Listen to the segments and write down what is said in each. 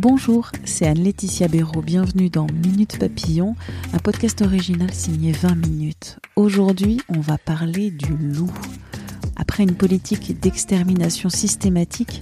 Bonjour, c'est Anne-Laetitia Béraud. Bienvenue dans Minute Papillon, un podcast original signé 20 minutes. Aujourd'hui, on va parler du loup. Après une politique d'extermination systématique,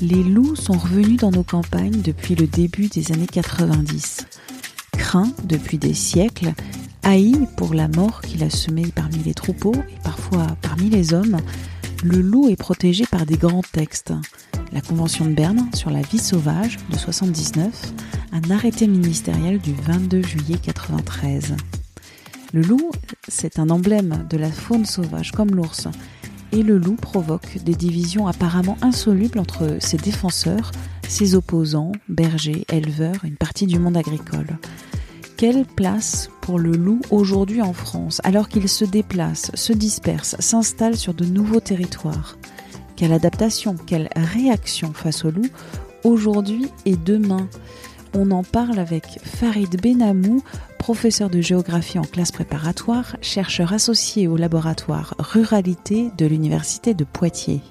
les loups sont revenus dans nos campagnes depuis le début des années 90. Craint depuis des siècles, haï pour la mort qu'il a semée parmi les troupeaux et parfois parmi les hommes, le loup est protégé par des grands textes la Convention de Berne sur la vie sauvage de 79, un arrêté ministériel du 22 juillet 93. Le loup, c'est un emblème de la faune sauvage comme l'ours, et le loup provoque des divisions apparemment insolubles entre ses défenseurs, ses opposants, bergers, éleveurs, une partie du monde agricole. Quelle place pour le loup aujourd'hui en France, alors qu'il se déplace, se disperse, s'installe sur de nouveaux territoires? Quelle adaptation, quelle réaction face au loup aujourd'hui et demain On en parle avec Farid Benamou, professeur de géographie en classe préparatoire, chercheur associé au laboratoire Ruralité de l'Université de Poitiers.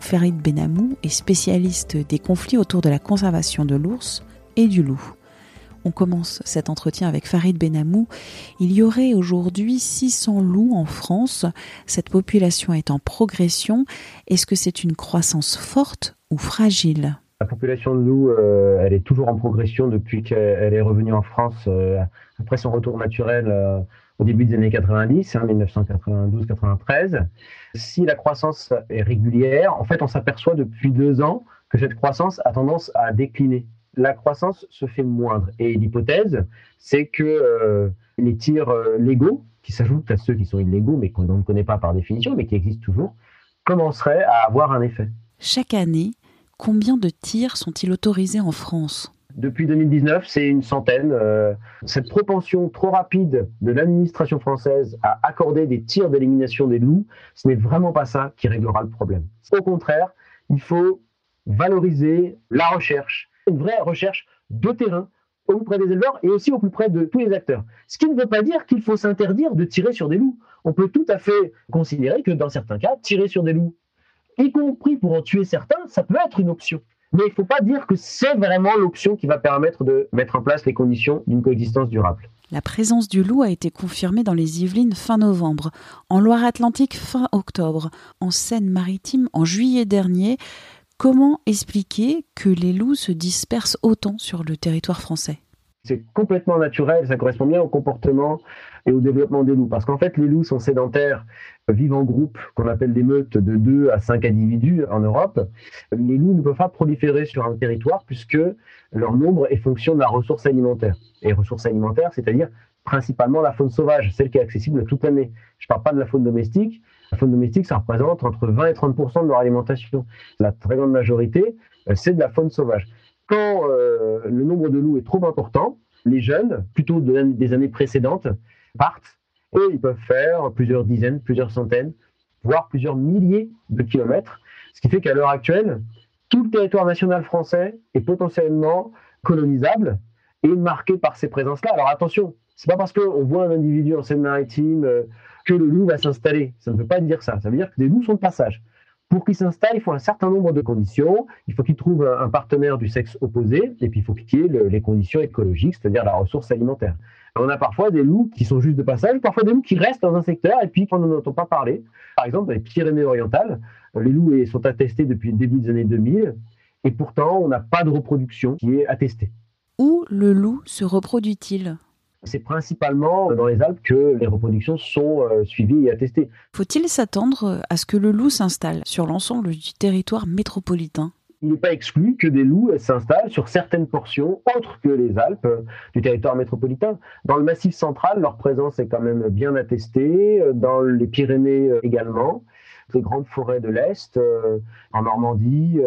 Farid Benamou est spécialiste des conflits autour de la conservation de l'ours et du loup. On commence cet entretien avec Farid Benamou. Il y aurait aujourd'hui 600 loups en France. Cette population est en progression. Est-ce que c'est une croissance forte ou fragile? La population de loups, euh, elle est toujours en progression depuis qu'elle est revenue en France euh, après son retour naturel euh, au début des années 90, 1992-93. Hein, si la croissance est régulière, en fait, on s'aperçoit depuis deux ans que cette croissance a tendance à décliner la croissance se fait moindre. Et l'hypothèse, c'est que euh, les tirs euh, légaux, qui s'ajoutent à ceux qui sont illégaux, mais qu'on ne connaît pas par définition, mais qui existent toujours, commenceraient à avoir un effet. Chaque année, combien de tirs sont-ils autorisés en France? Depuis 2019, c'est une centaine. Euh, cette propension trop rapide de l'administration française à accorder des tirs d'élimination des loups, ce n'est vraiment pas ça qui réglera le problème. Au contraire, il faut valoriser la recherche, une vraie recherche de terrain au plus près des éleveurs et aussi au plus près de tous les acteurs. Ce qui ne veut pas dire qu'il faut s'interdire de tirer sur des loups. On peut tout à fait considérer que dans certains cas, tirer sur des loups, y compris pour en tuer certains, ça peut être une option. Mais il ne faut pas dire que c'est vraiment l'option qui va permettre de mettre en place les conditions d'une coexistence durable. La présence du loup a été confirmée dans les Yvelines fin novembre, en Loire-Atlantique fin octobre, en Seine-Maritime en juillet dernier. Comment expliquer que les loups se dispersent autant sur le territoire français? C'est complètement naturel, ça correspond bien au comportement et au développement des loups. Parce qu'en fait, les loups sont sédentaires, vivent en groupe, qu'on appelle des meutes de 2 à 5 individus en Europe. Les loups ne peuvent pas proliférer sur un territoire puisque leur nombre est fonction de la ressource alimentaire. Et ressource alimentaire, c'est-à-dire principalement la faune sauvage, celle qui est accessible toute l'année. Je ne parle pas de la faune domestique. La faune domestique, ça représente entre 20 et 30% de leur alimentation. La très grande majorité, euh, c'est de la faune sauvage. Quand euh, le nombre de loups est trop important, les jeunes, plutôt des années précédentes, partent et ils peuvent faire plusieurs dizaines, plusieurs centaines, voire plusieurs milliers de kilomètres. Ce qui fait qu'à l'heure actuelle, tout le territoire national français est potentiellement colonisable et marqué par ces présences-là. Alors attention, c'est pas parce qu'on voit un individu en Seine-Maritime euh, que le loup va s'installer. Ça ne veut pas dire ça. Ça veut dire que des loups sont de passage. Pour qu'il s'installe, il faut un certain nombre de conditions. Il faut qu'il trouve un partenaire du sexe opposé, et puis il faut qu'il y ait les conditions écologiques, c'est-à-dire la ressource alimentaire. On a parfois des loups qui sont juste de passage, parfois des loups qui restent dans un secteur et puis qu'on n'en entend pas parler. Par exemple, dans les Pyrénées-Orientales, les loups sont attestés depuis le début des années 2000, et pourtant on n'a pas de reproduction qui est attestée. Où le loup se reproduit-il? C'est principalement dans les Alpes que les reproductions sont euh, suivies et attestées. Faut-il s'attendre à ce que le loup s'installe sur l'ensemble du territoire métropolitain? Il n'est pas exclu que des loups s'installent sur certaines portions autres que les Alpes euh, du territoire métropolitain. Dans le Massif central, leur présence est quand même bien attestée, euh, dans les Pyrénées également. Les grandes forêts de l'Est, en Normandie.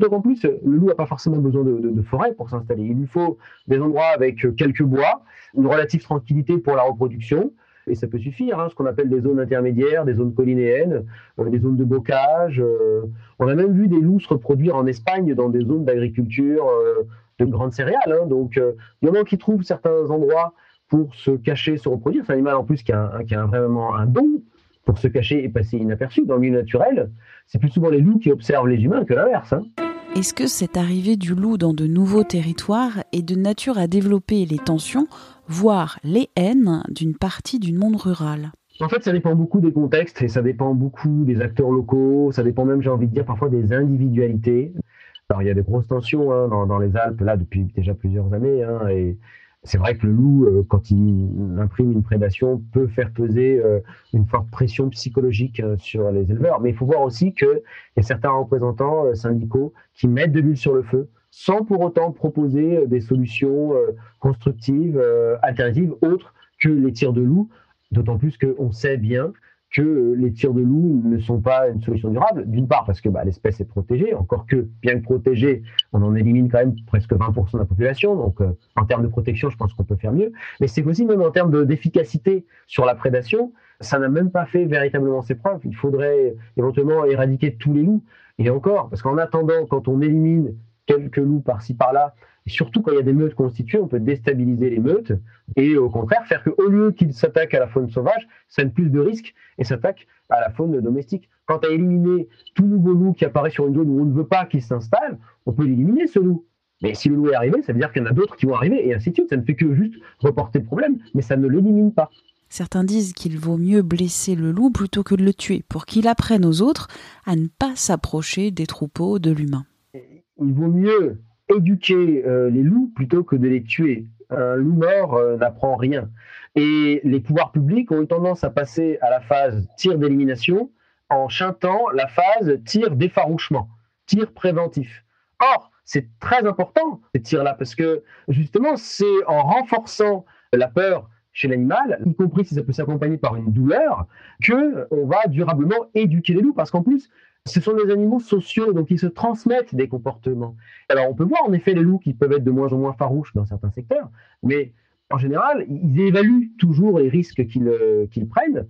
Donc en plus, le loup n'a pas forcément besoin de, de forêt pour s'installer. Il lui faut des endroits avec quelques bois, une relative tranquillité pour la reproduction, et ça peut suffire, hein, ce qu'on appelle des zones intermédiaires, des zones collinéennes, euh, des zones de bocage. Euh. on a même vu des loups se reproduire en Espagne dans des zones d'agriculture euh, de grandes céréales. Hein. donc, il y en a qui trouvent certains endroits pour se cacher, se reproduire. C'est un animal en plus qui a, qui a vraiment un don pour se cacher et passer inaperçu dans le milieu naturel. C'est plus souvent les loups qui observent les humains que l'inverse. Hein. Est-ce que cette arrivée du loup dans de nouveaux territoires est de nature à développer les tensions, voire les haines d'une partie du monde rural? En fait, ça dépend beaucoup des contextes et ça dépend beaucoup des acteurs locaux, ça dépend même, j'ai envie de dire, parfois des individualités. Alors, il y a des grosses tensions hein, dans, les Alpes, là, depuis déjà plusieurs années, hein, et c'est vrai que le loup, euh, quand il imprime une prédation, peut faire peser euh, une forte pression psychologique euh, sur les éleveurs. Mais il faut voir aussi qu'il y a certains représentants syndicaux qui mettent de l'huile sur le feu sans pour autant proposer des solutions constructives, alternatives, autres que les tirs de loup. D'autant plus qu'on sait bien que les tirs de loup ne sont pas une solution durable. D'une part parce que bah, l'espèce est protégée, encore que bien que protégée, on en élimine quand même presque 20% de la population. Donc euh, en termes de protection, je pense qu'on peut faire mieux. Mais c'est aussi même en termes d'efficacité sur la prédation, ça n'a même pas fait véritablement ses preuves. Il faudrait éventuellement éradiquer tous les loups. Et encore, parce qu'en attendant, quand on élimine quelques loups par-ci par-là, surtout quand il y a des meutes constituées, on peut déstabiliser les meutes et au contraire faire qu'au lieu qu'ils s'attaquent à la faune sauvage, ça prennent plus de risques et s'attaquent à la faune domestique. Quant à éliminer tout nouveau loup qui apparaît sur une zone où on ne veut pas qu'il s'installe, on peut l'éliminer ce loup. Mais si le loup est arrivé, ça veut dire qu'il y en a d'autres qui vont arriver et ainsi de suite. Ça ne fait que juste reporter le problème, mais ça ne l'élimine pas. Certains disent qu'il vaut mieux blesser le loup plutôt que de le tuer, pour qu'il apprenne aux autres à ne pas s'approcher des troupeaux de l'humain. Il vaut mieux éduquer euh, les loups plutôt que de les tuer. Un loup mort euh, n'apprend rien. Et les pouvoirs publics ont eu tendance à passer à la phase tir d'élimination en chantant la phase tir d'effarouchement, tir préventif. Or, c'est très important ces tirs-là parce que justement, c'est en renforçant la peur chez l'animal, y compris si ça peut s'accompagner par une douleur, que on va durablement éduquer les loups. Parce qu'en plus, ce sont des animaux sociaux, donc ils se transmettent des comportements. Alors on peut voir en effet les loups qui peuvent être de moins en moins farouches dans certains secteurs, mais en général, ils évaluent toujours les risques qu'ils euh, prennent.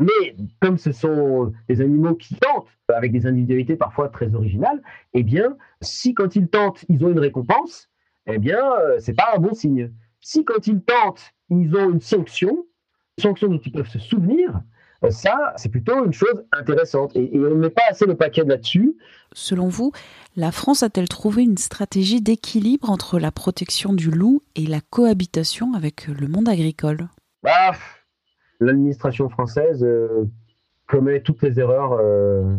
Mais comme ce sont des animaux qui tentent, avec des individualités parfois très originales, eh bien, si quand ils tentent, ils ont une récompense, eh bien, euh, c'est pas un bon signe. Si quand ils tentent, ils ont une sanction, sanction dont ils peuvent se souvenir, ça, c'est plutôt une chose intéressante. Et, on ne met pas assez le paquet là-dessus. Selon vous, la France a-t-elle trouvé une stratégie d'équilibre entre la protection du loup et la cohabitation avec le monde agricole? Bah, L'administration française euh, commet toutes les erreurs euh,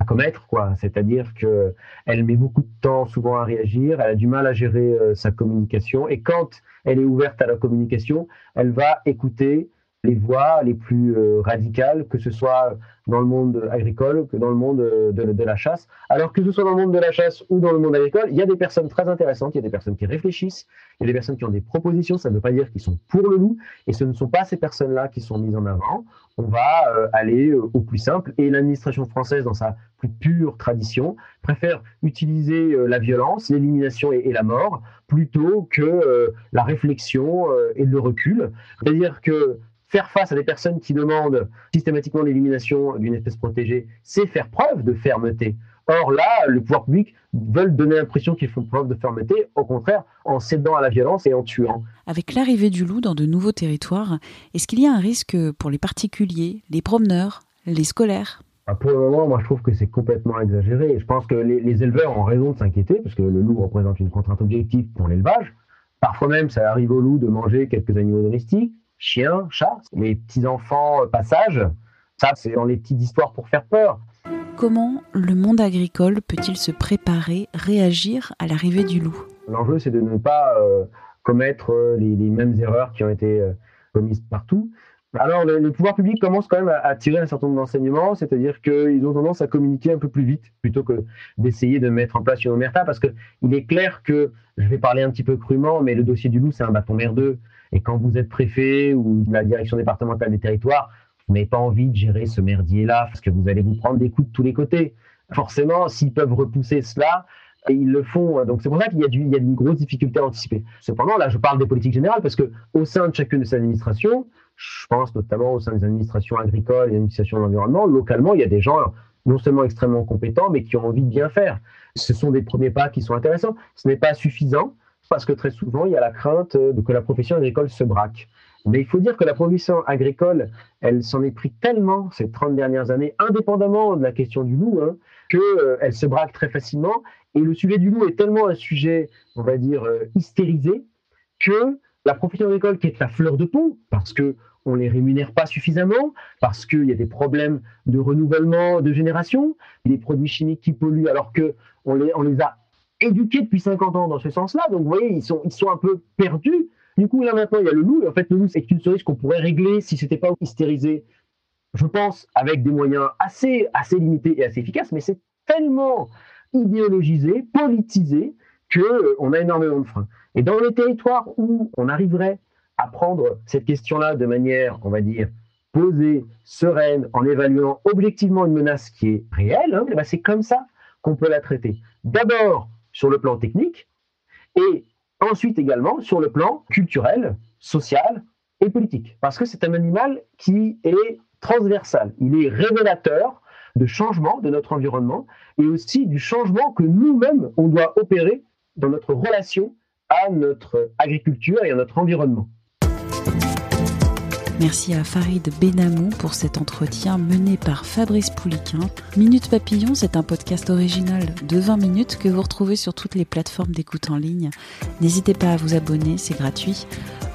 à commettre, quoi. C'est-à-dire qu'elle met beaucoup de temps souvent à réagir, elle a du mal à gérer sa communication, et quand elle est ouverte à la communication, elle va écouter les voies les plus euh, radicales, que ce soit dans le monde agricole que dans le monde euh, de, la chasse. Alors que ce soit dans le monde de la chasse ou dans le monde agricole, il y a des personnes très intéressantes, il y a des personnes qui réfléchissent, il y a des personnes qui ont des propositions, ça ne veut pas dire qu'ils sont pour le loup, et ce ne sont pas ces personnes-là qui sont mises en avant. On va euh, aller au plus simple, et l'administration française, dans sa plus pure tradition, préfère utiliser la violence, l'élimination et, la mort, plutôt que la réflexion et le recul. C'est-à-dire que faire face à des personnes qui demandent systématiquement l'élimination d'une espèce protégée, c'est faire preuve de fermeté. Or là, les pouvoirs publics veulent donner l'impression qu'ils font preuve de fermeté, au contraire, en cédant à la violence et en tuant. Avec l'arrivée du loup dans de nouveaux territoires, est-ce qu'il y a un risque pour les particuliers, les promeneurs, les scolaires? Ah, pour le moment, moi, je trouve que c'est complètement exagéré. Je pense que les, les éleveurs ont raison de s'inquiéter, parce que le loup représente une contrainte objective pour l'élevage. Parfois même, ça arrive au loup de manger quelques animaux domestiques chiens, chats, les petits-enfants, euh, passage. Ça, c'est dans les petites histoires pour faire peur. Comment le monde agricole peut-il se préparer, réagir à l'arrivée du loup? L'enjeu, c'est de ne pas euh, commettre euh, les, mêmes erreurs qui ont été commises partout. Alors, les, pouvoirs publics commencent quand même à, tirer un certain nombre d'enseignements, c'est-à-dire qu'ils ont tendance à communiquer un peu plus vite plutôt que d'essayer de mettre en place une omerta, parce qu'il est clair que, je vais parler un petit peu crûment, mais le dossier du loup, c'est un bâton merdeux. Et quand vous êtes préfet ou la direction départementale des territoires, Vous n'avez pas envie de gérer ce merdier-là parce que vous allez vous prendre des coups de tous les côtés. Forcément, s'ils peuvent repousser cela, ils le font. Donc c'est pour ça qu'il y a une grosse difficulté à anticiper. Cependant, là, je parle des politiques générales parce que au sein de chacune de ces administrations, je pense notamment au sein des administrations agricoles et des administrations de l'environnement, localement, il y a des gens non seulement extrêmement compétents, mais qui ont envie de bien faire. Ce sont des premiers pas qui sont intéressants. Ce n'est pas suffisant parce que très souvent, il y a la crainte que la profession agricole se braque. Mais il faut dire que la profession agricole, elle s'en est pris tellement ces 30 dernières années, indépendamment de la question du loup, hein, qu'elle euh, se braque très facilement. Et le sujet du loup est tellement un sujet, on va dire, euh, hystérisé, que la profession agricole, qui est la fleur de peau, parce que on les rémunère pas suffisamment, parce qu'il y a des problèmes de renouvellement de génération, des produits chimiques qui polluent, alors que on les, on les a éduqués depuis 50 ans dans ce sens-là. Donc, vous voyez, ils sont, ils sont un peu perdus du coup, là maintenant, il y a le loup. En fait, le loup, c'est une cerise qu'on pourrait régler si c'était pas hystérisé, je pense, avec des moyens assez, assez limités et assez efficaces. Mais c'est tellement idéologisé, politisé, qu'on euh, a énormément de freins. Et dans les territoires où on arriverait à prendre cette question-là de manière, on va dire, posée, sereine, en évaluant objectivement une menace qui est réelle, hein, ben c'est comme ça qu'on peut la traiter. D'abord sur le plan technique, et Ensuite également sur le plan culturel, social et politique. Parce que c'est un animal qui est transversal. Il est révélateur de changement de notre environnement et aussi du changement que nous-mêmes, on doit opérer dans notre relation à notre agriculture et à notre environnement. Merci à Farid Benamou pour cet entretien mené par Fabrice Pouliquin. Minute Papillon, c'est un podcast original de 20 minutes que vous retrouvez sur toutes les plateformes d'écoute en ligne. N'hésitez pas à vous abonner, c'est gratuit.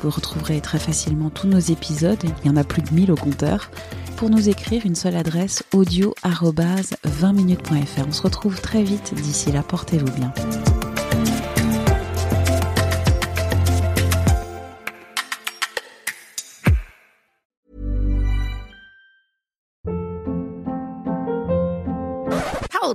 Vous retrouverez très facilement tous nos épisodes, il y en a plus de 1000 au compteur. Pour nous écrire, une seule adresse audio 20minutes.fr. On se retrouve très vite, d'ici là, portez-vous bien.